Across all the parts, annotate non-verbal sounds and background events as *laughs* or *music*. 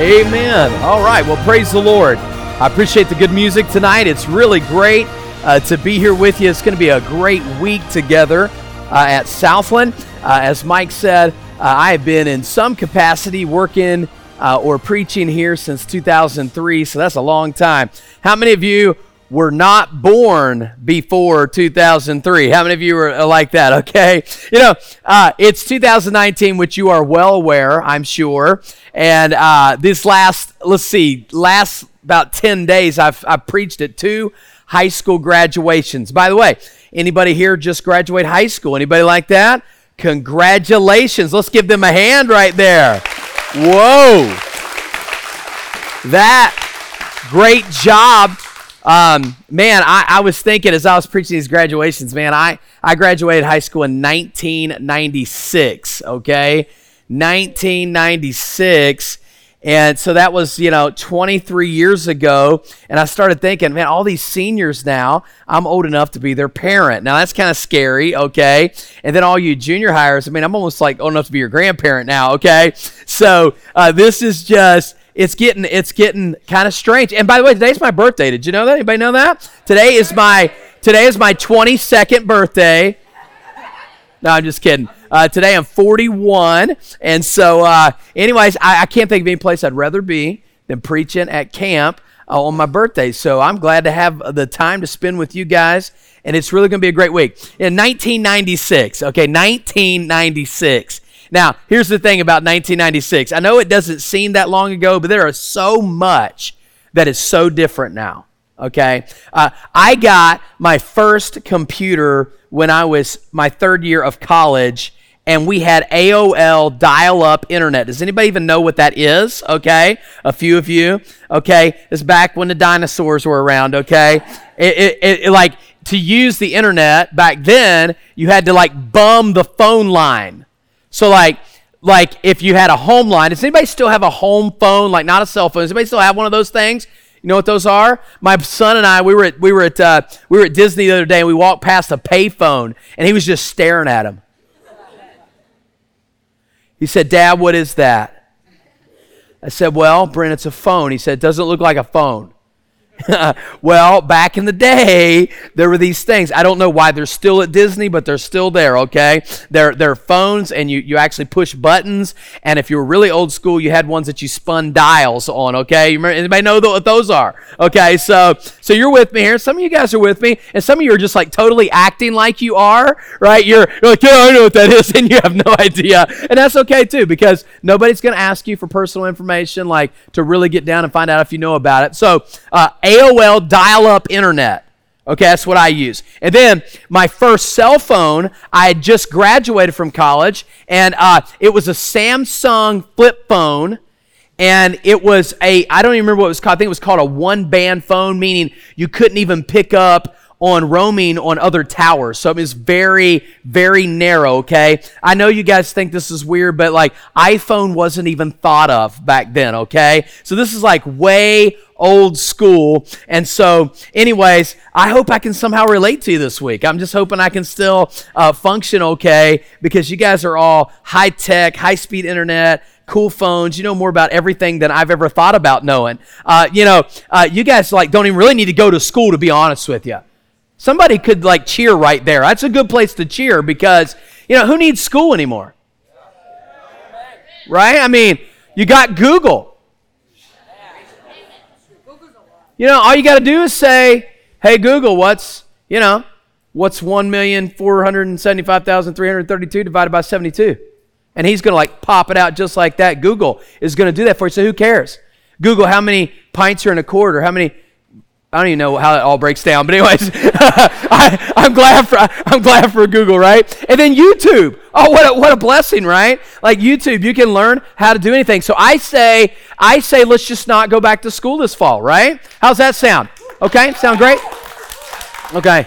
Amen. All right. Well, praise the Lord. I appreciate the good music tonight. It's really great uh, to be here with you. It's going to be a great week together uh, at Southland. Uh, as Mike said, uh, I have been in some capacity working uh, or preaching here since 2003, so that's a long time. How many of you were not born before 2003. How many of you are like that? Okay. You know, uh, it's 2019, which you are well aware, I'm sure. And uh, this last, let's see, last about 10 days, I've, I've preached at two high school graduations. By the way, anybody here just graduate high school? Anybody like that? Congratulations. Let's give them a hand right there. Whoa. That great job um, man, I, I, was thinking as I was preaching these graduations, man, I, I graduated high school in 1996, okay? 1996. And so that was, you know, 23 years ago. And I started thinking, man, all these seniors now, I'm old enough to be their parent. Now that's kind of scary, okay? And then all you junior hires, I mean, I'm almost like old enough to be your grandparent now, okay? So uh, this is just it's getting it's getting kind of strange. And by the way, today's my birthday. Did you know that? Anybody know that? Today is my today is my 22nd birthday. No, I'm just kidding. Uh, today I'm 41, and so uh, anyways, I, I, can't think of any place I'd rather be than preaching at camp uh, on my birthday. So I'm glad to have the time to spend with you guys, and it's really going to be a great week. In 1996, okay, 1996. Now, here's the thing about 1996. I know it doesn't seem that long ago, but there is so much that is so different now. Okay? Uh, I got my first computer when I was my third year of college, and we had AOL dial up internet. Does anybody even know what that is? Okay? A few of you. Okay? It's back when the dinosaurs were around. Okay? It, it, it, it like, to use the internet back then, you had to like bum the phone line. So like like if you had a home line, does anybody still have a home phone, like not a cell phone? Does anybody still have one of those things? You know what those are? My son and I, we were at we were at uh, we were at Disney the other day, and we walked past a payphone, and he was just staring at him. He said, "Dad, what is that?" I said, "Well, Brent, it's a phone." He said, "It doesn't look like a phone." *laughs* well, back in the day, there were these things. I don't know why they're still at Disney, but they're still there, okay? They're, they're phones, and you, you actually push buttons. And if you were really old school, you had ones that you spun dials on, okay? You remember, anybody know what those are? Okay, so, so you're with me here. Some of you guys are with me, and some of you are just like totally acting like you are, right? You're, you're like, yeah, I know what that is, *laughs* and you have no idea. And that's okay, too, because nobody's going to ask you for personal information, like to really get down and find out if you know about it. So, uh, AOL dial up internet. Okay, that's what I use. And then my first cell phone, I had just graduated from college, and uh, it was a Samsung flip phone. And it was a, I don't even remember what it was called. I think it was called a one band phone, meaning you couldn't even pick up on roaming on other towers. So it was very, very narrow, okay? I know you guys think this is weird, but like iPhone wasn't even thought of back then, okay? So this is like way old school. And so, anyways, I hope I can somehow relate to you this week. I'm just hoping I can still uh, function okay because you guys are all high tech, high speed internet, cool phones. You know more about everything than I've ever thought about knowing. Uh, you know, uh, you guys like don't even really need to go to school to be honest with you. Somebody could like cheer right there. That's a good place to cheer because, you know, who needs school anymore? Right? I mean, you got Google. You know, all you got to do is say, hey, Google, what's, you know, what's 1,475,332 divided by 72? And he's going to like pop it out just like that. Google is going to do that for you. So who cares? Google how many pints are in a quart or how many I don't even know how it all breaks down, but anyways, *laughs* I, am glad for I'm glad for Google, right? And then YouTube. Oh, what a, what a blessing, right? Like YouTube, you can learn how to do anything. So I say, I say, let's just not go back to school this fall, right? How's that sound? Okay, sound great? Okay.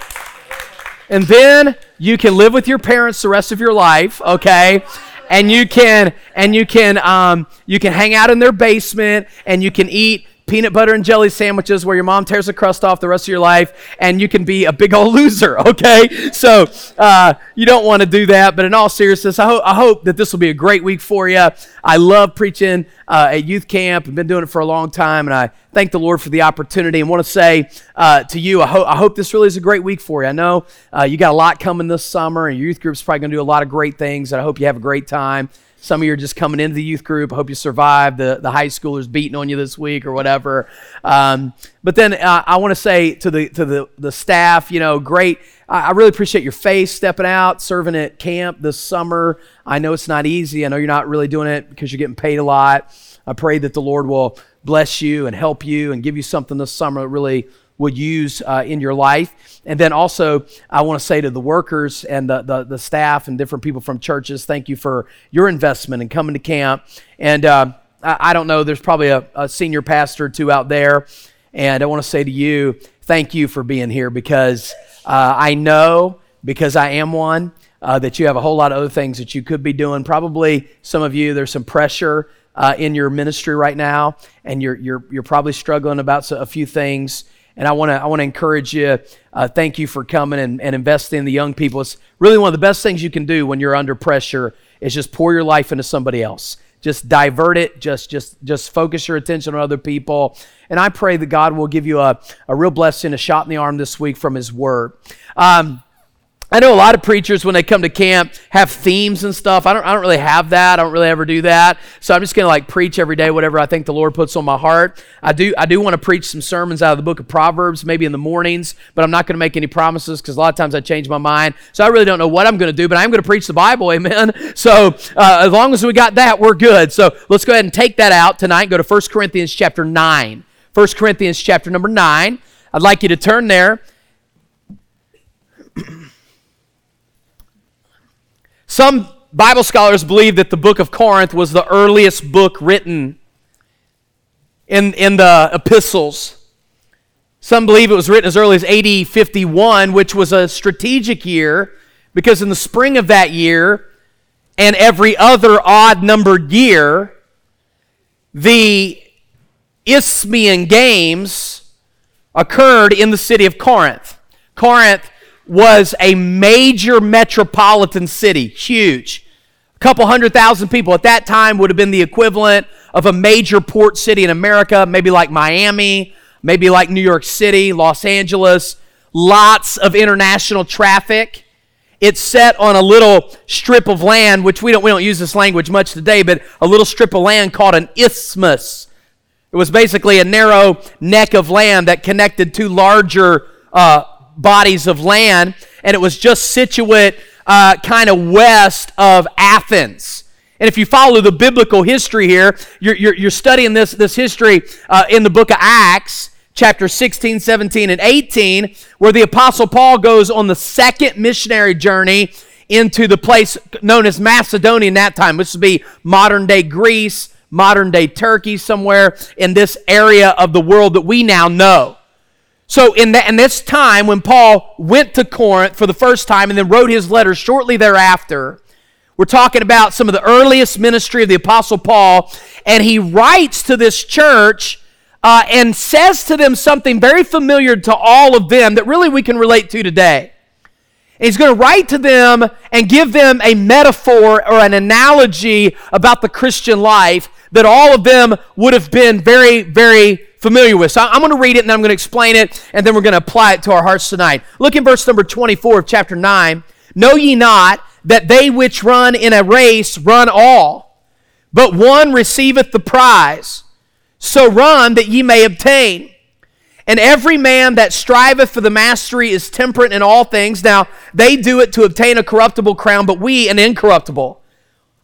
And then you can live with your parents the rest of your life, okay? And you can and you can um, you can hang out in their basement and you can eat peanut butter and jelly sandwiches where your mom tears the crust off the rest of your life and you can be a big old *laughs* loser, okay? So uh, you don't want to do that. But in all seriousness, I, ho- I hope that this will be a great week for you. I love preaching uh, at youth camp. I've been doing it for a long time, and I thank the Lord for the opportunity and want to say uh, to you, I, ho- I hope this really is a great week for you. I know uh, you got a lot coming this summer, and your youth group's probably going to do a lot of great things, and I hope you have a great time. Some of you are just coming into the youth group. I hope you survived the, the high schoolers beating on you this week or whatever. Um, but then uh, I want to say to the to the, the staff, you know, great. I, I really appreciate your face stepping out, serving at camp this summer. I know it's not easy. I know you're not really doing it because you're getting paid a lot. I pray that the Lord will bless you and help you and give you something this summer that really would use uh, in your life. And then also, I want to say to the workers and the, the, the, staff and different people from churches, thank you for your investment in coming to camp. And uh, I, I, don't know, there's probably a, a senior pastor or two out there. And I want to say to you, thank you for being here because uh, I know, because I am one, uh, that you have a whole lot of other things that you could be doing. Probably some of you, there's some pressure uh, in your ministry right now, and you're, you're, you're probably struggling about a few things. And I want to I want to encourage you. Uh, thank you for coming and, and investing in the young people. It's really one of the best things you can do when you're under pressure is just pour your life into somebody else. Just divert it. Just just just focus your attention on other people. And I pray that God will give you a, a real blessing, a shot in the arm this week from His Word. Um, I know a lot of preachers when they come to camp have themes and stuff. I don't, I don't really have that. I don't really ever do that. So I'm just going to like preach every day whatever I think the Lord puts on my heart. I do I do want to preach some sermons out of the book of Proverbs maybe in the mornings, but I'm not going to make any promises because a lot of times I change my mind. So I really don't know what I'm going to do, but I'm going to preach the Bible. Amen. *laughs* So uh, as long as we got that, we're good. So let's go ahead and take that out tonight. Go to 1 Corinthians chapter 9. 1 Corinthians chapter number 9. I'd like you to turn there. Some Bible scholars believe that the book of Corinth was the earliest book written in, in the epistles. Some believe it was written as early as AD 51, which was a strategic year because in the spring of that year and every other odd numbered year, the Isthmian Games occurred in the city of Corinth. Corinth was a major metropolitan city, huge. A couple hundred thousand people at that time would have been the equivalent of a major port city in America, maybe like Miami, maybe like New York City, Los Angeles. Lots of international traffic. It's set on a little strip of land, which we don't, we don't use this language much today, but a little strip of land called an isthmus. It was basically a narrow neck of land that connected two larger uh, bodies of land, and it was just situate uh, kind of west of Athens. And if you follow the biblical history here, you're, you're, you're studying this, this history uh, in the book of Acts, chapter 16, 17, and 18, where the Apostle Paul goes on the second missionary journey into the place known as Macedonia in that time, which would be modern day Greece, modern day Turkey, somewhere in this area of the world that we now know. So, in, that, in this time, when Paul went to Corinth for the first time and then wrote his letter shortly thereafter, we're talking about some of the earliest ministry of the Apostle Paul, and he writes to this church uh, and says to them something very familiar to all of them that really we can relate to today. And he's going to write to them and give them a metaphor or an analogy about the Christian life that all of them would have been very, very familiar with. So I'm going to read it and then I'm going to explain it and then we're going to apply it to our hearts tonight. Look in verse number 24 of chapter 9. Know ye not that they which run in a race run all, but one receiveth the prize. So run that ye may obtain. And every man that striveth for the mastery is temperate in all things. Now, they do it to obtain a corruptible crown, but we an incorruptible.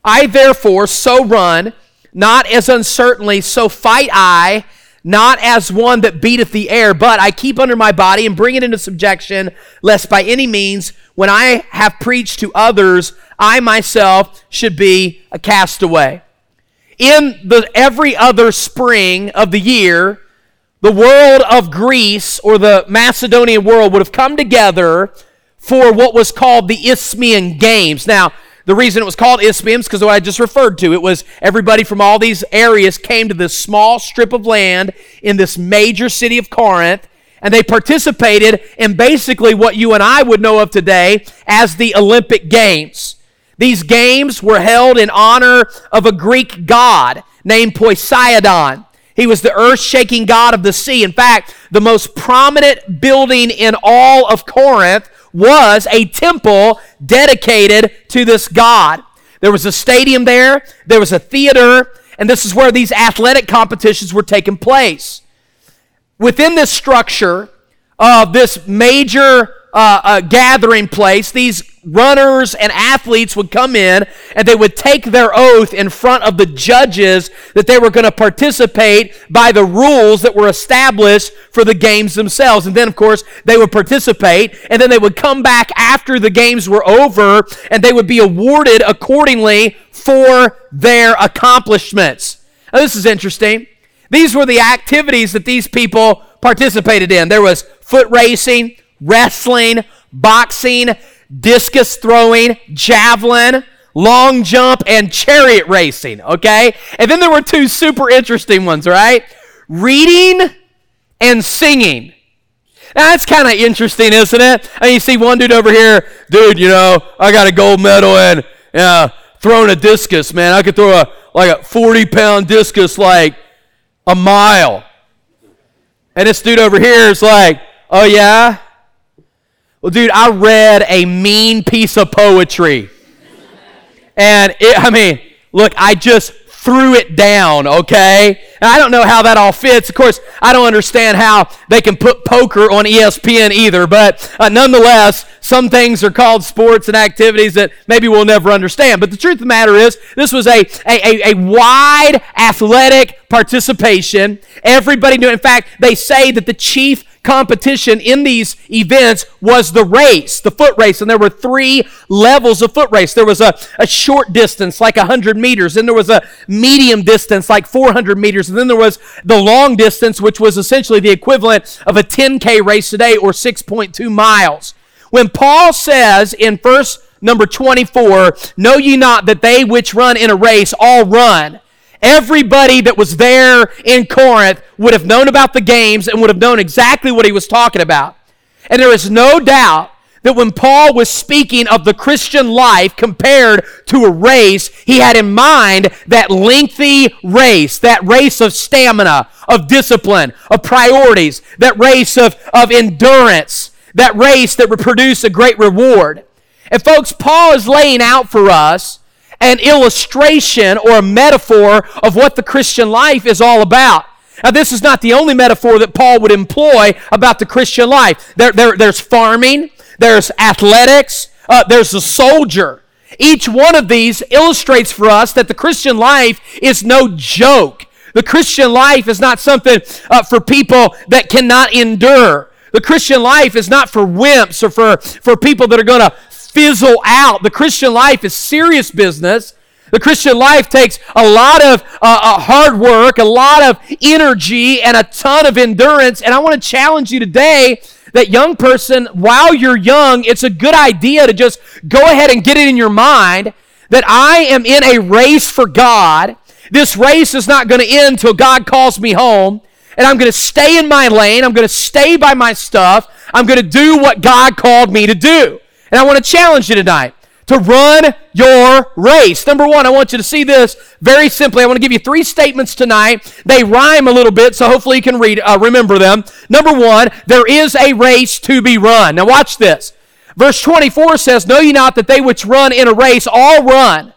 I therefore so run, not as uncertainly, so fight I not as one that beateth the air, but I keep under my body and bring it into subjection, lest by any means, when I have preached to others, I myself should be a castaway. In the every other spring of the year, the world of Greece or the Macedonian world would have come together for what was called the Isthmian Games. Now, The reason it was called Isthmians because what I just referred to, it was everybody from all these areas came to this small strip of land in this major city of Corinth, and they participated in basically what you and I would know of today as the Olympic Games. These games were held in honor of a Greek god named Poseidon. He was the earth shaking god of the sea. In fact, the most prominent building in all of Corinth was a temple dedicated to this god. There was a stadium there, there was a theater, and this is where these athletic competitions were taking place. Within this structure of this major uh, uh, gathering place, these runners and athletes would come in and they would take their oath in front of the judges that they were going to participate by the rules that were established for the games themselves. And then, of course, they would participate and then they would come back after the games were over and they would be awarded accordingly for their accomplishments. Now, this is interesting. These were the activities that these people participated in. There was foot racing, wrestling, boxing, discus throwing, javelin, long jump, and chariot racing, okay? And then there were two super interesting ones, right? Reading and singing. Now, that's kind of interesting, isn't it? And you see one dude over here, dude, you know, I got a gold medal in uh, throwing a discus, man. I could throw a like a 40 pound discus like a mile. And this dude over here is like, oh yeah? Well, dude, I read a mean piece of poetry. And it, I mean, look, I just threw it down, okay? And I don't know how that all fits. Of course, I don't understand how they can put poker on ESPN either, but uh, nonetheless, some things are called sports and activities that maybe we'll never understand. But the truth of the matter is, this was a, a, a, a wide athletic participation. Everybody knew. In fact, they say that the chief competition in these events was the race, the foot race. And there were three levels of foot race. There was a, a short distance, like 100 meters. Then there was a medium distance, like 400 meters. And then there was the long distance, which was essentially the equivalent of a 10K race today or 6.2 miles. When Paul says in verse number 24, Know ye not that they which run in a race all run, Everybody that was there in Corinth would have known about the games and would have known exactly what he was talking about. And there is no doubt that when Paul was speaking of the Christian life compared to a race, he had in mind that lengthy race, that race of stamina, of discipline, of priorities, that race of, of endurance, that race that would produce a great reward. And folks, Paul is laying out for us an illustration or a metaphor of what the Christian life is all about. Now, this is not the only metaphor that Paul would employ about the Christian life. There, there, there's farming, there's athletics, uh, there's a soldier. Each one of these illustrates for us that the Christian life is no joke. The Christian life is not something uh, for people that cannot endure. The Christian life is not for wimps or for, for people that are going to fizzle out. The Christian life is serious business. The Christian life takes a lot of uh, uh, hard work, a lot of energy, and a ton of endurance. And I want to challenge you today that young person, while you're young, it's a good idea to just go ahead and get it in your mind that I am in a race for God. This race is not going to end till God calls me home. And I'm going to stay in my lane. I'm going to stay by my stuff. I'm going to do what God called me to do. And I want to challenge you tonight to run your race. Number one, I want you to see this very simply. I want to give you three statements tonight. They rhyme a little bit, so hopefully you can read, uh, remember them. Number one, there is a race to be run. Now watch this. Verse 24 says, Know ye not that they which run in a race all run?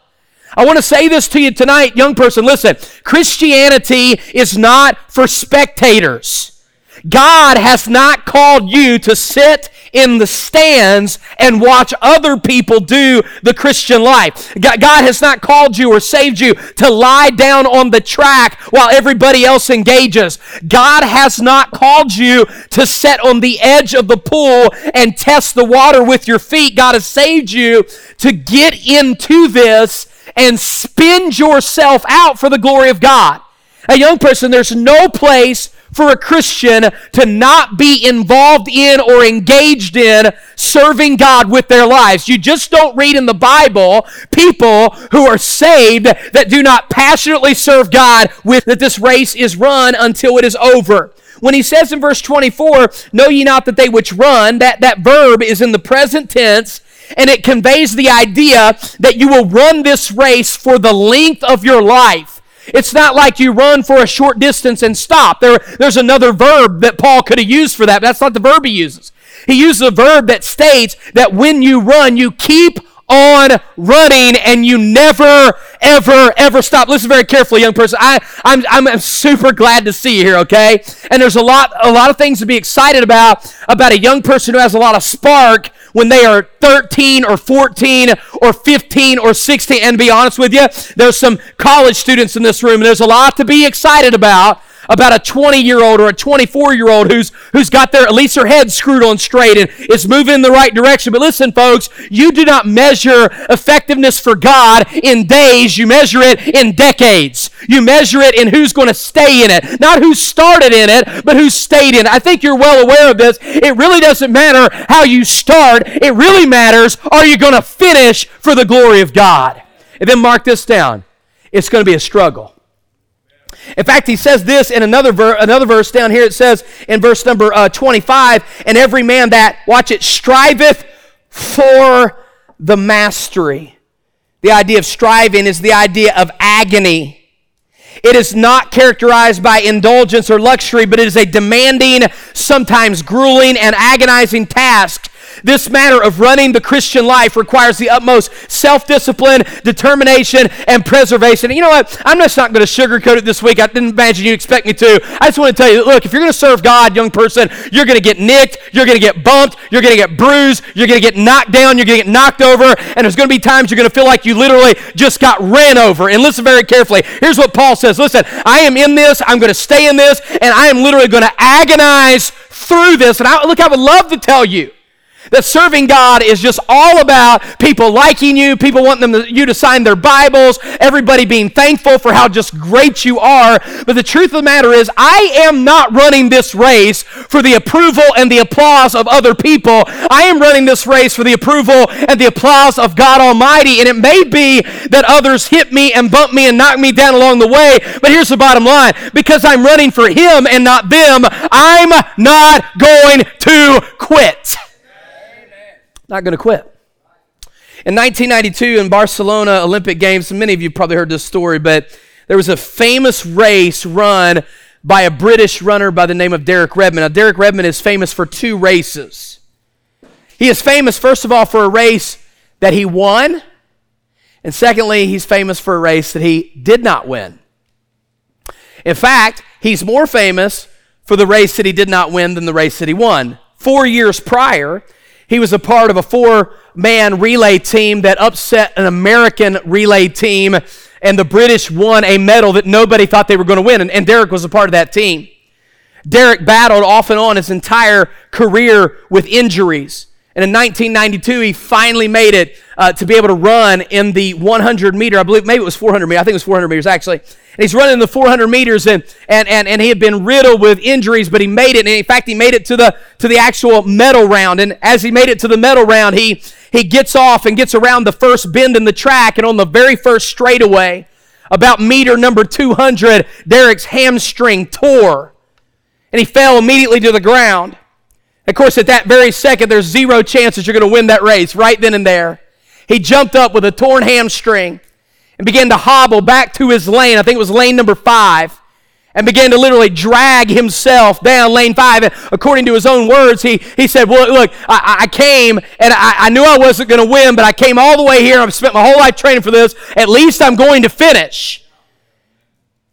I want to say this to you tonight, young person. Listen, Christianity is not for spectators. God has not called you to sit in the stands and watch other people do the Christian life. God has not called you or saved you to lie down on the track while everybody else engages. God has not called you to sit on the edge of the pool and test the water with your feet. God has saved you to get into this and spend yourself out for the glory of God. A young person, there's no place for a Christian to not be involved in or engaged in serving God with their lives. You just don't read in the Bible people who are saved that do not passionately serve God with that this race is run until it is over. When he says in verse 24, know ye not that they which run, that, that verb is in the present tense, and it conveys the idea that you will run this race for the length of your life. It's not like you run for a short distance and stop. There, there's another verb that Paul could have used for that, but that's not the verb he uses. He uses a verb that states that when you run, you keep on running and you never, ever, ever stop. Listen very carefully, young person. I, I'm, I'm super glad to see you here, okay? And there's a lot, a lot of things to be excited about, about a young person who has a lot of spark when they are 13 or 14 or 15 or 16. And to be honest with you, there's some college students in this room, and there's a lot to be excited about about a 20 year old or a 24 year old who's who's got their at least their head screwed on straight and is moving in the right direction. But listen, folks, you do not measure effectiveness for God in days, you measure it in decades. You measure it in who's going to stay in it, not who started in it, but who stayed in it. I think you're well aware of this. It really doesn't matter how you start, it really matters are you going to finish for the glory of God? And then mark this down. It's going to be a struggle. In fact, he says this in another, ver- another verse down here. It says in verse number uh, 25, and every man that, watch it, striveth for the mastery. The idea of striving is the idea of agony. It is not characterized by indulgence or luxury, but it is a demanding, sometimes grueling, and agonizing task this matter of running the Christian life requires the utmost self discipline, determination, and preservation. And you know what? I'm just not going to sugarcoat it this week. I didn't imagine you expect me to. I just want to tell you look, if you're going to serve God, young person, you're going to get nicked, you're going to get bumped, you're going to get bruised, you're going to get knocked down, you're going to get knocked over, and there's going to be times you're going to feel like you literally just got ran over. And listen very carefully. Here's what Paul says Listen, I am in this, I'm going to stay in this, and I am literally going to agonize through this. And I, look, I would love to tell you that serving God is just all about people liking you, people wanting them to, you to sign their Bibles, everybody being thankful for how just great you are. But the truth of the matter is, I am not running this race for the approval and the applause of other people. I am running this race for the approval and the applause of God Almighty. And it may be that others hit me and bump me and knock me down along the way. But here's the bottom line because I'm running for Him and not them, I'm not going to quit not going to quit. In 1992 in Barcelona Olympic Games, many of you probably heard this story, but there was a famous race run by a British runner by the name of Derek Redmond. Now, Derek Redmond is famous for two races. He is famous, first of all, for a race that he won, and secondly, he's famous for a race that he did not win. In fact, he's more famous for the race that he did not win than the race that he won. Four years prior, he was a part of a four man relay team that upset an American relay team, and the British won a medal that nobody thought they were going to win. And, and Derek was a part of that team. Derek battled off and on his entire career with injuries. And in 1992, he finally made it uh, to be able to run in the 100 meter. I believe maybe it was 400 meters. I think it was 400 meters actually. And he's running the 400 meters, and, and, and, and he had been riddled with injuries, but he made it. And in fact, he made it to the, to the actual medal round. And as he made it to the medal round, he, he gets off and gets around the first bend in the track. And on the very first straightaway, about meter number 200, Derek's hamstring tore. And he fell immediately to the ground. Of course, at that very second, there's zero chance that you're going to win that race right then and there. He jumped up with a torn hamstring and began to hobble back to his lane. I think it was lane number five. And began to literally drag himself down lane five. And according to his own words, he, he said, Well, look, I, I came and I, I knew I wasn't going to win, but I came all the way here. I've spent my whole life training for this. At least I'm going to finish.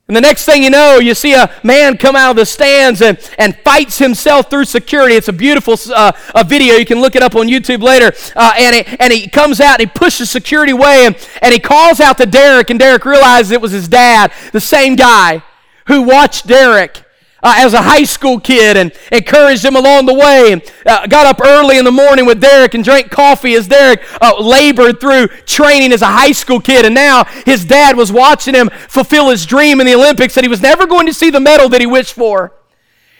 And the next thing you know, you see a man come out of the stands and, and fights himself through security. It's a beautiful uh, a video. You can look it up on YouTube later. Uh, and, he, and he comes out and he pushes security away and, and he calls out to Derek. And Derek realizes it was his dad, the same guy who watched Derek uh, as a high school kid and encouraged him along the way. And uh, got up early in the morning with Derek and drank coffee as Derek uh, labored through training as a high school kid. And now his dad was watching him fulfill his dream in the Olympics that he was never going to see the medal that he wished for.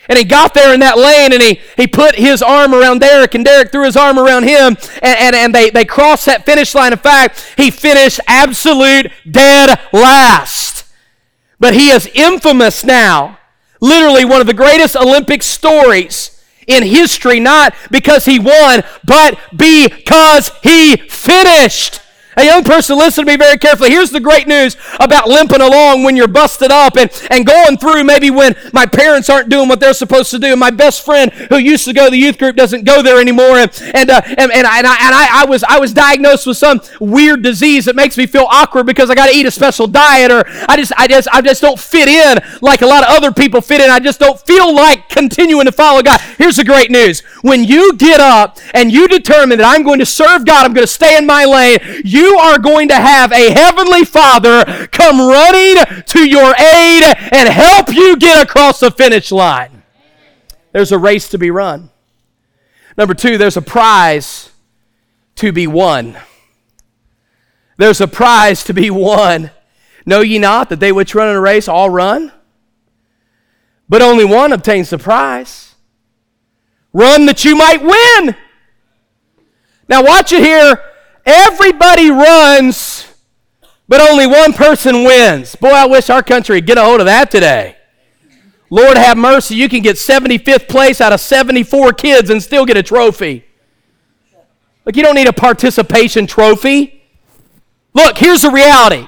And he got there in that lane and he, he put his arm around Derek and Derek threw his arm around him and, and, and they, they crossed that finish line. In fact, he finished absolute dead last. But he is infamous now. Literally one of the greatest Olympic stories in history, not because he won, but because he finished. A young person, listen to me very carefully. Here's the great news about limping along when you're busted up and, and going through maybe when my parents aren't doing what they're supposed to do. My best friend who used to go to the youth group doesn't go there anymore. And, and, uh, and, and, I, and, I, and I, I, was, I was diagnosed with some weird disease that makes me feel awkward because I got to eat a special diet or I just, I, just, I just don't fit in like a lot of other people fit in. I just don't feel like continuing to follow God. Here's the great news. When you get up and you determine that I'm going to serve God, I'm going to stay in my lane, you you are going to have a heavenly Father come running to your aid and help you get across the finish line. There's a race to be run. Number two, there's a prize to be won. There's a prize to be won. Know ye not that they which run in a race all run? But only one obtains the prize. Run that you might win. Now, watch it here. Everybody runs, but only one person wins. Boy, I wish our country would get a hold of that today. Lord have mercy, you can get 75th place out of 74 kids and still get a trophy. Look, you don't need a participation trophy. Look, here's the reality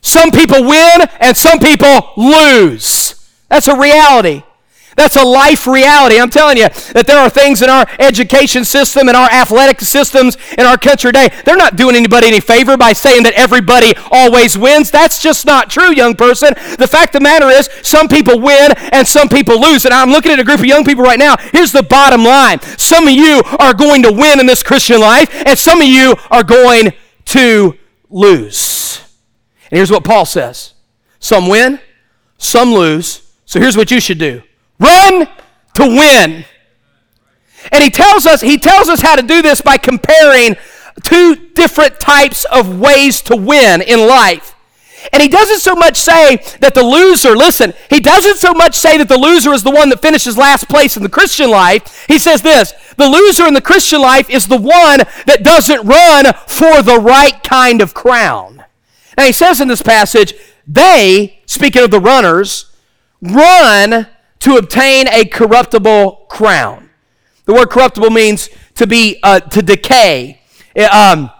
some people win and some people lose. That's a reality. That's a life reality. I'm telling you that there are things in our education system and our athletic systems in our country today. They're not doing anybody any favor by saying that everybody always wins. That's just not true, young person. The fact of the matter is, some people win and some people lose. And I'm looking at a group of young people right now. Here's the bottom line some of you are going to win in this Christian life, and some of you are going to lose. And here's what Paul says some win, some lose. So here's what you should do Run to win. And he tells us he tells us how to do this by comparing two different types of ways to win in life. And he doesn't so much say that the loser, listen, he doesn't so much say that the loser is the one that finishes last place in the Christian life. He says this the loser in the Christian life is the one that doesn't run for the right kind of crown. Now he says in this passage, they, speaking of the runners, run to obtain a corruptible crown. The word corruptible means to be uh, to decay. Um,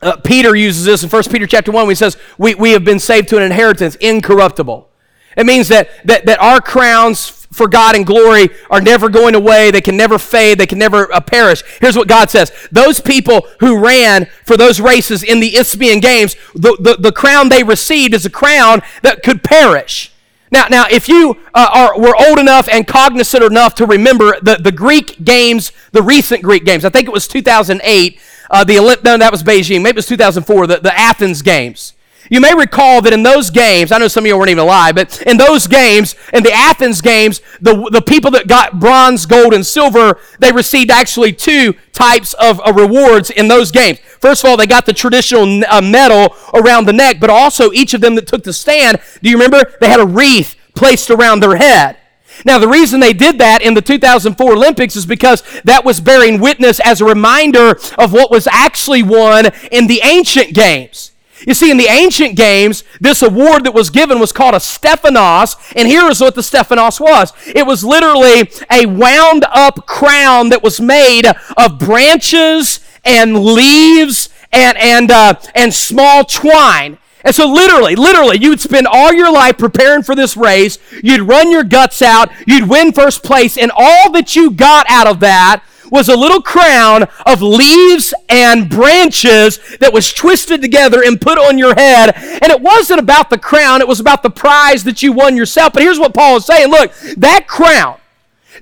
uh, Peter uses this in 1 Peter chapter 1 when he says, we, we have been saved to an inheritance incorruptible. It means that, that, that our crowns for God and glory are never going away. They can never fade. They can never uh, perish. Here's what God says. Those people who ran for those races in the Isthmian Games, the, the, the crown they received is a crown that could perish. Now, now, if you uh, are were old enough and cognizant enough to remember the, the Greek games, the recent Greek games, I think it was 2008. Uh, the Olymp- no, that was Beijing. Maybe it was 2004. The, the Athens games. You may recall that in those games, I know some of you weren't even alive, but in those games, in the Athens games, the, the people that got bronze, gold, and silver, they received actually two types of uh, rewards in those games. First of all, they got the traditional uh, medal around the neck, but also each of them that took the stand, do you remember? They had a wreath placed around their head. Now, the reason they did that in the 2004 Olympics is because that was bearing witness as a reminder of what was actually won in the ancient games. You see, in the ancient games, this award that was given was called a Stephanos, and here is what the Stephanos was it was literally a wound up crown that was made of branches and leaves and, and, uh, and small twine. And so, literally, literally, you would spend all your life preparing for this race. You'd run your guts out. You'd win first place. And all that you got out of that was a little crown of leaves and branches that was twisted together and put on your head. And it wasn't about the crown, it was about the prize that you won yourself. But here's what Paul is saying look, that crown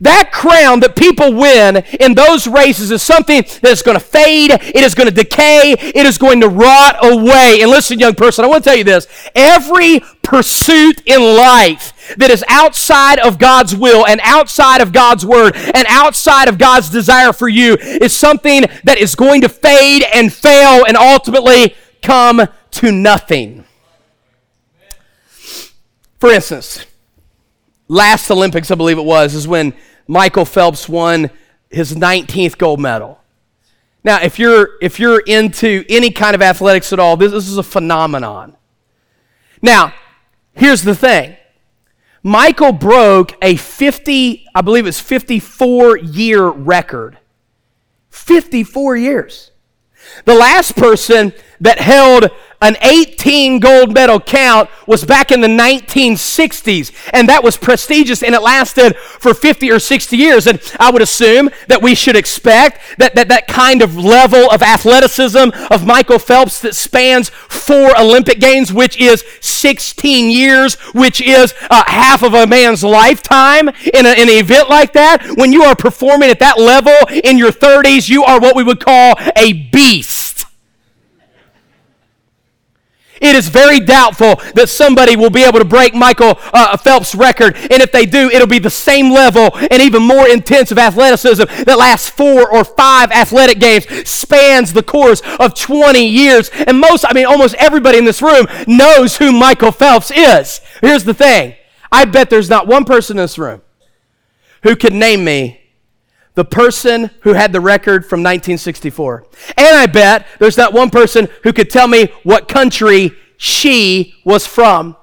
that crown that people win in those races is something that is going to fade, it is going to decay, it is going to rot away. And listen, young person, I want to tell you this every pursuit in life that is outside of God's will and outside of God's word and outside of God's desire for you is something that is going to fade and fail and ultimately come to nothing. For instance, last Olympics, I believe it was, is when Michael Phelps won his 19th gold medal. Now, if you're if you're into any kind of athletics at all, this, this is a phenomenon. Now, here's the thing. Michael broke a 50, I believe it's 54 year record. 54 years. The last person that held an 18 gold medal count was back in the 1960s, and that was prestigious, and it lasted for 50 or 60 years. And I would assume that we should expect that that, that kind of level of athleticism of Michael Phelps that spans four Olympic Games, which is 16 years, which is uh, half of a man's lifetime in, a, in an event like that. When you are performing at that level in your 30s, you are what we would call a beast. It is very doubtful that somebody will be able to break Michael uh, Phelps' record, and if they do, it'll be the same level and even more intense of athleticism that lasts four or five athletic games, spans the course of 20 years. And most, I mean, almost everybody in this room knows who Michael Phelps is. Here's the thing I bet there's not one person in this room who could name me the person who had the record from 1964. And I bet there's not one person who could tell me what country she was from.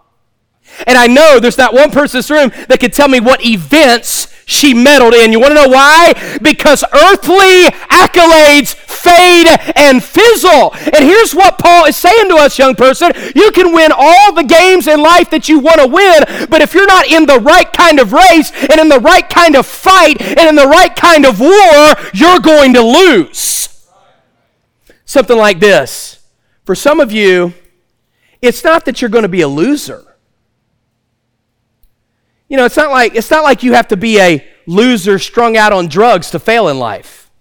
And I know there's not one person in this room that could tell me what events she medaled in. You want to know why? Because earthly accolades fade and fizzle. And here's what Paul is saying to us, young person. You can win all the games in life that you want to win, but if you're not in the right kind of race and in the right kind of fight and in the right kind of war, you're going to lose. Something like this. For some of you, it's not that you're going to be a loser. You know, it's not like it's not like you have to be a loser strung out on drugs to fail in life.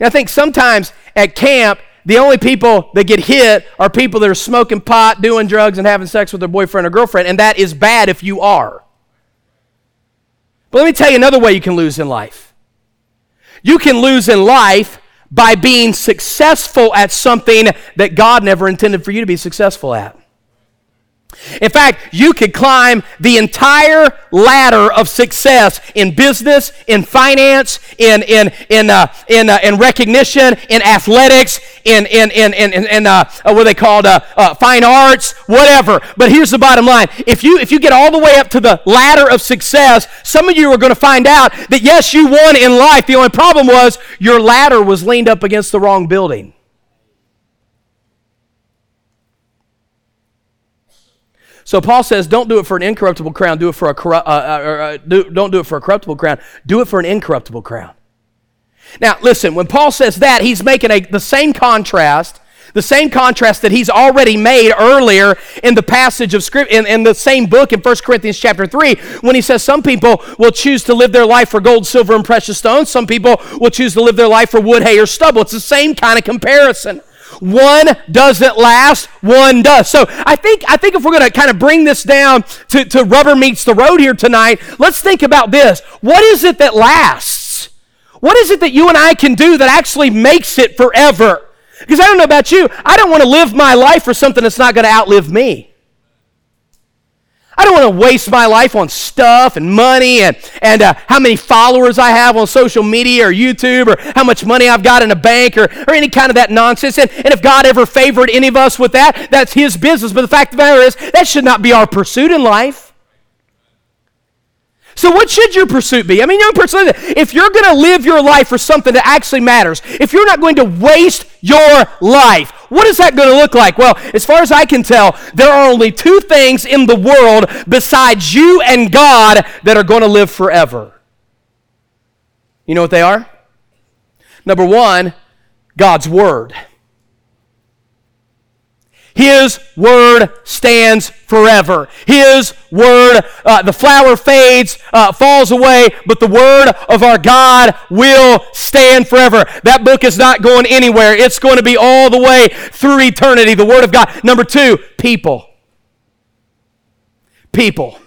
And I think sometimes at camp, the only people that get hit are people that are smoking pot, doing drugs, and having sex with their boyfriend or girlfriend, and that is bad if you are. But let me tell you another way you can lose in life. You can lose in life by being successful at something that God never intended for you to be successful at. In fact, you could climb the entire ladder of success in business, in finance, in, in, in, uh, in, uh, in recognition, in athletics, in, in, in, in, in uh, uh, what they called uh, uh, fine arts, whatever. But here's the bottom line. If you, if you get all the way up to the ladder of success, some of you are going to find out that yes, you won in life. The only problem was your ladder was leaned up against the wrong building. So Paul says, don't do it for an incorruptible crown. Do it for a corru- uh, uh, uh, do, don't do it for a corruptible crown. Do it for an incorruptible crown. Now, listen. When Paul says that, he's making a, the same contrast the same contrast that he's already made earlier in the passage of script in, in, the same book in 1 corinthians chapter 3 when he says some people will choose to live their life for gold silver and precious stones some people will choose to live their life for wood hay or stubble it's the same kind of comparison one doesn't last, one does. So I think, I think if we're going to kind of bring this down to, to rubber meets the road here tonight, let's think about this. What is it that lasts? What is it that you and I can do that actually makes it forever? Because I don't know about you, I don't want to live my life for something that's not going to outlive me. I don't want to waste my life on stuff and money and, and uh, how many followers I have on social media or YouTube or how much money I've got in a bank or, or any kind of that nonsense. And, and if God ever favored any of us with that, that's His business. But the fact of the matter is, that should not be our pursuit in life. So, what should your pursuit be? I mean, young person, if you're going to live your life for something that actually matters, if you're not going to waste your life, what is that going to look like? Well, as far as I can tell, there are only two things in the world besides you and God that are going to live forever. You know what they are? Number one, God's Word. His word stands forever. His word, uh, the flower fades, uh, falls away, but the word of our God will stand forever. That book is not going anywhere. It's going to be all the way through eternity. The word of God. Number two, people. People.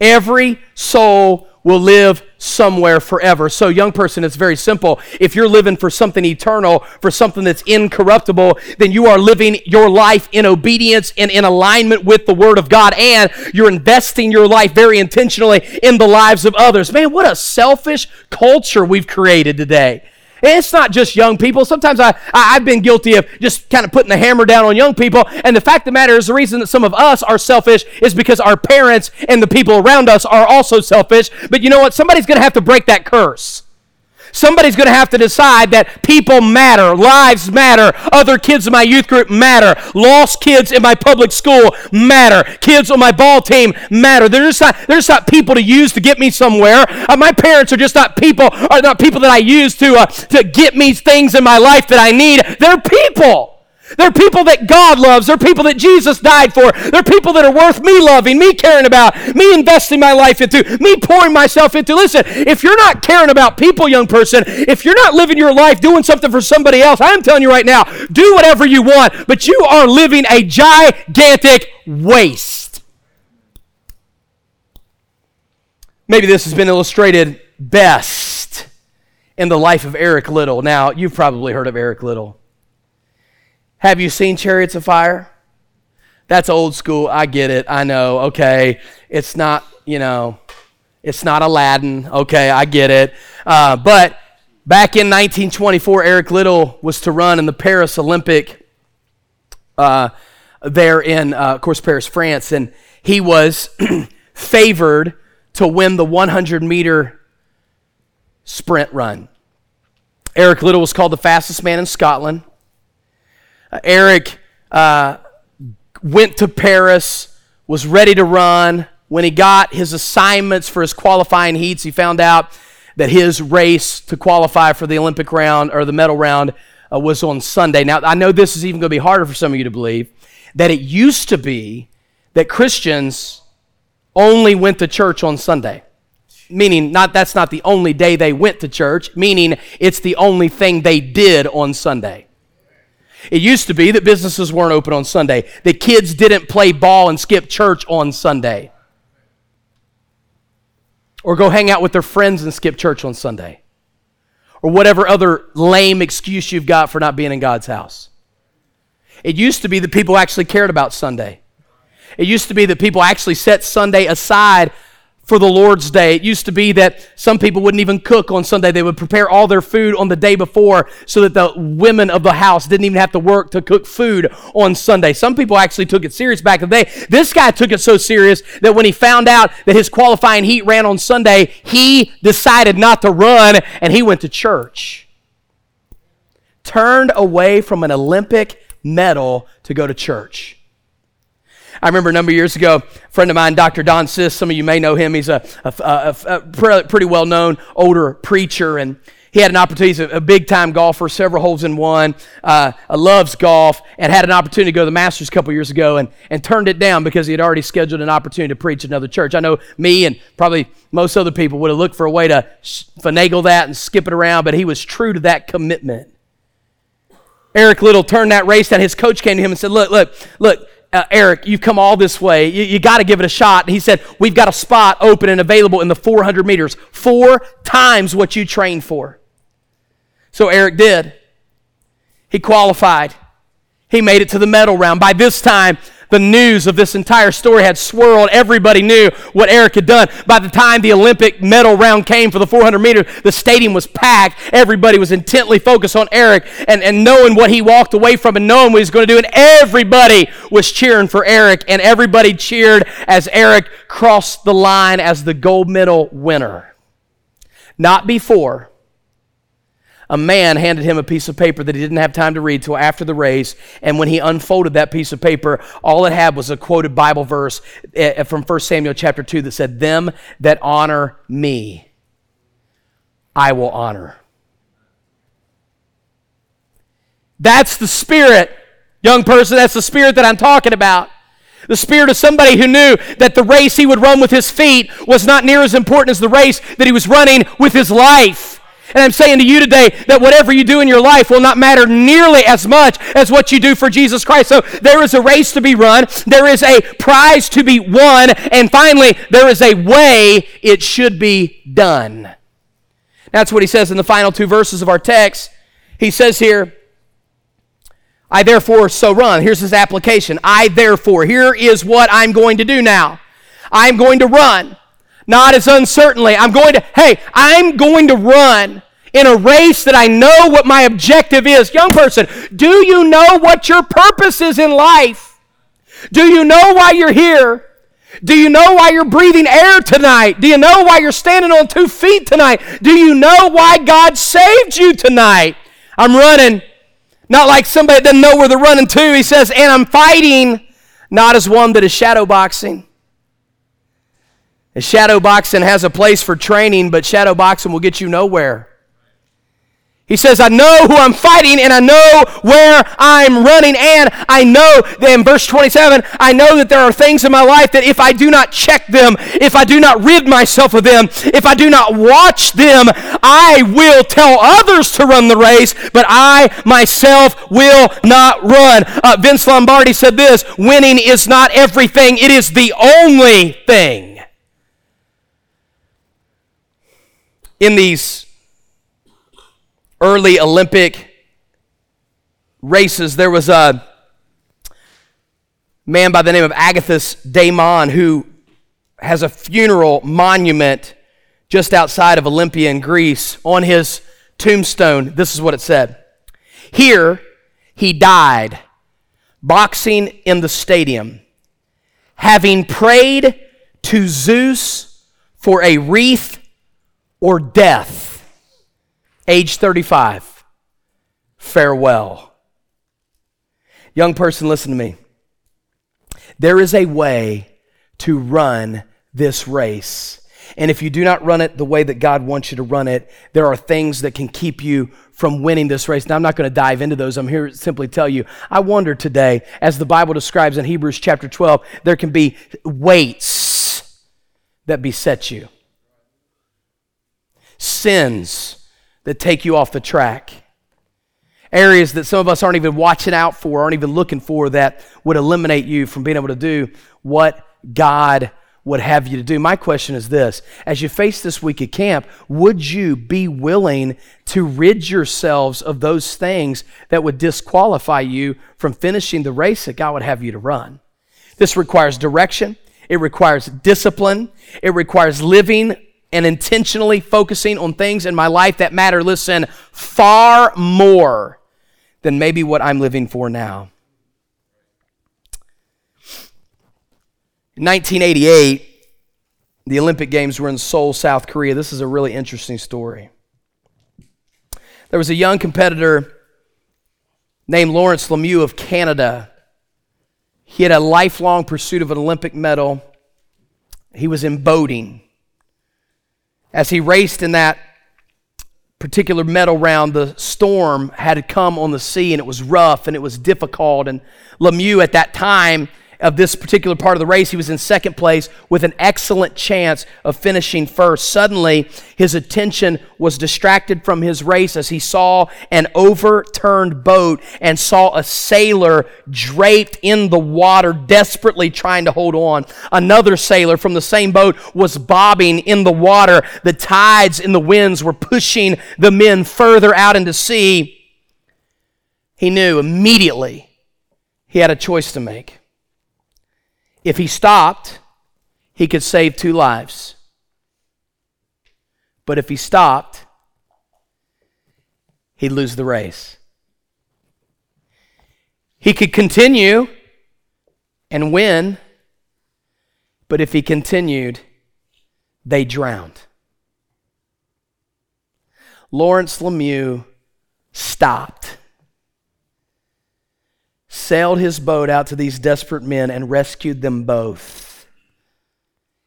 Every soul will live somewhere forever. So, young person, it's very simple. If you're living for something eternal, for something that's incorruptible, then you are living your life in obedience and in alignment with the Word of God, and you're investing your life very intentionally in the lives of others. Man, what a selfish culture we've created today. It's not just young people. Sometimes I, I, have been guilty of just kind of putting the hammer down on young people. And the fact of the matter is, the reason that some of us are selfish is because our parents and the people around us are also selfish. But you know what? Somebody's going to have to break that curse. Somebody's going to have to decide that people matter, lives matter, other kids in my youth group matter, lost kids in my public school matter, kids on my ball team matter. They're just not, they're just not people to use to get me somewhere. Uh, my parents are just not people, are not people that I use to, uh, to get me things in my life that I need. They're people. They're people that God loves. They're people that Jesus died for. They're people that are worth me loving, me caring about, me investing my life into, me pouring myself into. Listen, if you're not caring about people, young person, if you're not living your life doing something for somebody else, I'm telling you right now, do whatever you want, but you are living a gigantic waste. Maybe this has been illustrated best in the life of Eric Liddell. Now, you've probably heard of Eric Liddell. Have you seen Chariots of Fire? That's old school. I get it. I know. Okay. It's not, you know, it's not Aladdin. Okay. I get it. Uh, but back in 1924, Eric Liddell was to run in the Paris Olympic uh, there in, uh, of course, Paris, France. And he was *clears throat* favored to win the 100 meter sprint run. Eric Liddell was called the fastest man in Scotland. Uh, Eric uh, went to Paris, was ready to run. When he got his assignments for his qualifying heats, he found out that his race to qualify for the Olympic round or the medal round uh, was on Sunday. Now, I know this is even going to be harder for some of you to believe that it used to be that Christians only went to church on Sunday. Meaning, not that's not the only day they went to church, meaning it's the only thing they did on Sunday. It used to be that businesses weren't open on Sunday, that kids didn't play ball and skip church on Sunday, or go hang out with their friends and skip church on Sunday, or whatever other lame excuse you've got for not being in God's house. It used to be that people actually cared about Sunday. It used to be that people actually set Sunday aside for the Lord's Day. It used to be that some people wouldn't even cook on Sunday. They would prepare all their food on the day before so that the women of the house didn't even have to work to cook food on Sunday. Some people actually took it serious back in the day. This guy took it so serious that when he found out that his qualifying heat ran on Sunday, he decided not to run and he went to church. Turned away from an Olympic medal to go to church. I remember a number of years ago, a friend of mine, Dr. Don Sis, some of you may know him. He's a, a, a, a pretty well known older preacher, and he had an opportunity. He's a, big time golfer, several holes in one, uh, loves golf, and had an opportunity to go to the Masters a couple years ago and, and turned it down because he had already scheduled an opportunity to preach at another church. I know me and probably most other people would have looked for a way to finagle that and skip it around, but he was true to that commitment. Eric Liddell turned that race down. His coach came to him and said, Look, look, look, uh, Eric, you've come all this way. You, you got to give it a shot. And he said, We've got a spot open and available in the 400 meters, four times what you trained for. So Eric did. He qualified. He made it to the medal round. By this time, the news of this entire story had swirled. Everybody knew what Eric had done. By the time the Olympic medal round came for the 400 meters, the stadium was packed. Everybody was intently focused on Eric and, and knowing what he walked away from and knowing what he was going to do. And everybody was cheering for Eric, and everybody cheered as Eric crossed the line as the gold medal winner. Not before a man handed him a piece of paper that he didn't have time to read till after the race. And when he unfolded that piece of paper, all it had was a quoted Bible verse eh, from 1 Samuel chapter 2 that said, Them that honor me, I will honor. That's the spirit, young person. That's the spirit that I'm talking about. The spirit of somebody who knew that the race he would run with his feet was not near as important as the race that he was running with his life. And I'm saying to you today that whatever you do in your life will not matter nearly as much as what you do for Jesus Christ. So there is a race to be run, there is a prize to be won, and finally, there is a way it should be done. That's what he says in the final two verses of our text. He says here, I therefore so run. Here's his application. I therefore, here is what I'm going to do now. I'm going to run not as uncertainly. I'm going to, hey, I'm going to run in a race that I know what my objective is. Young person, do you know what your purpose is in life? Do you know why you're here? Do you know why you're breathing air tonight? Do you know why you're standing on two feet tonight? Do you know why God saved you tonight? I'm running, not like somebody that doesn't know where they're running to. He says, and I'm fighting, not as one that is shadow boxing. Shadow boxing has a place for training, but shadow boxing will get you nowhere. He says, I know who I'm fighting and I know where I'm running. And I know that in verse 27, I know that there are things in my life that if I do not check them, if I do not rid myself of them, if I do not watch them, I will tell others to run the race, but I myself will not run. Uh, Vince Lombardi said this winning is not everything, it is the only thing. In these early Olympic races, there was a man by the name of Agathos Daimon who has a funeral monument just outside of Olympia in Greece. On his tombstone, this is what it said Here he died, boxing in the stadium, having prayed to Zeus for a wreath or death. Age 35. Farewell. Young person, listen to me. There is a way to run this race. And if you do not run it the way that God wants you to run it, there are things that can keep you from winning this race. Now, I'm not going to dive into those. I'm here to simply tell you. I wonder today, as the Bible describes in Hebrews chapter 12, there can be weights that beset you sins that take you off the track. Areas that some of us aren't even watching out for, aren't even looking for, that would eliminate you from being able to do what God would have you to do. My question is this As you face this week at camp, would you be willing to rid yourselves of those things that would disqualify you from finishing the race that God would have you to run? This requires direction, it requires discipline, it requires living and intentionally focusing on things in my life that matter, listen, far more than maybe what I'm living for now. In 1988, the Olympic Games were in Seoul, South Korea. This is a really interesting story. There was a young competitor named Lawrence Lemieux of Canada. He had a lifelong pursuit of an Olympic medal. He was in boating. As he raced in that particular medal round, the storm had come on the sea and it was rough and it was difficult. And Lemieux at that time of this particular part of the race, he was in second place with an excellent chance of finishing first. Suddenly, his attention was distracted from his race as he saw an overturned boat and saw a sailor draped in the water, desperately trying to hold on. Another sailor from the same boat was bobbing in the water. The tides and the winds were pushing the men further out into sea. He knew immediately he had a choice to make. If he stopped, he could save two lives. But if he stopped, he'd lose the race. He could continue and win, but if he continued, they drowned. Lawrence Lemieux stopped sailed his boat out to these desperate men and rescued them both.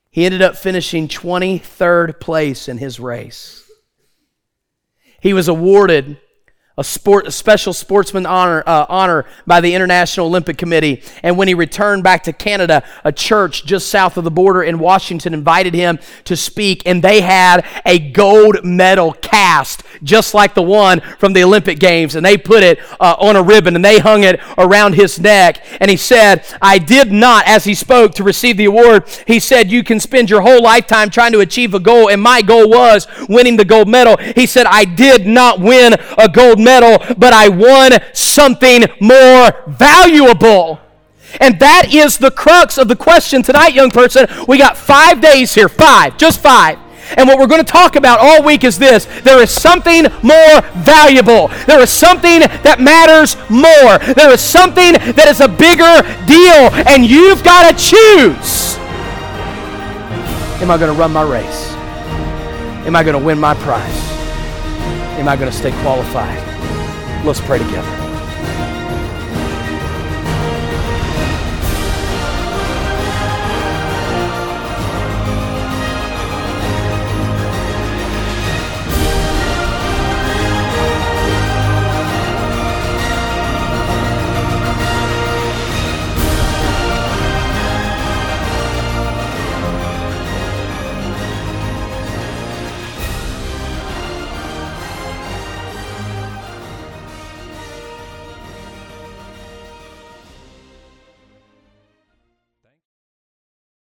He ended up finishing 23rd place in his race. He was awarded a, sport, a special sportsman honor, uh, honor by the International Olympic Committee. And when he returned back to Canada, a church just south of the border in Washington invited him to speak, and they had a gold medal cast just like the one from the Olympic Games, and they put it uh, on a ribbon and they hung it around his neck. And he said, I did not, as he spoke to receive the award, he said, You can spend your whole lifetime trying to achieve a goal, and my goal was winning the gold medal. He said, I did not win a gold medal, but I won something more valuable. And that is the crux of the question tonight, young person. We got five days here, five, just five. And what we're going to talk about all week is this there is something more valuable. There is something that matters more. There is something that is a bigger deal. And you've got to choose. Am I going to run my race? Am I going to win my prize? Am I going to stay qualified? Let's pray together.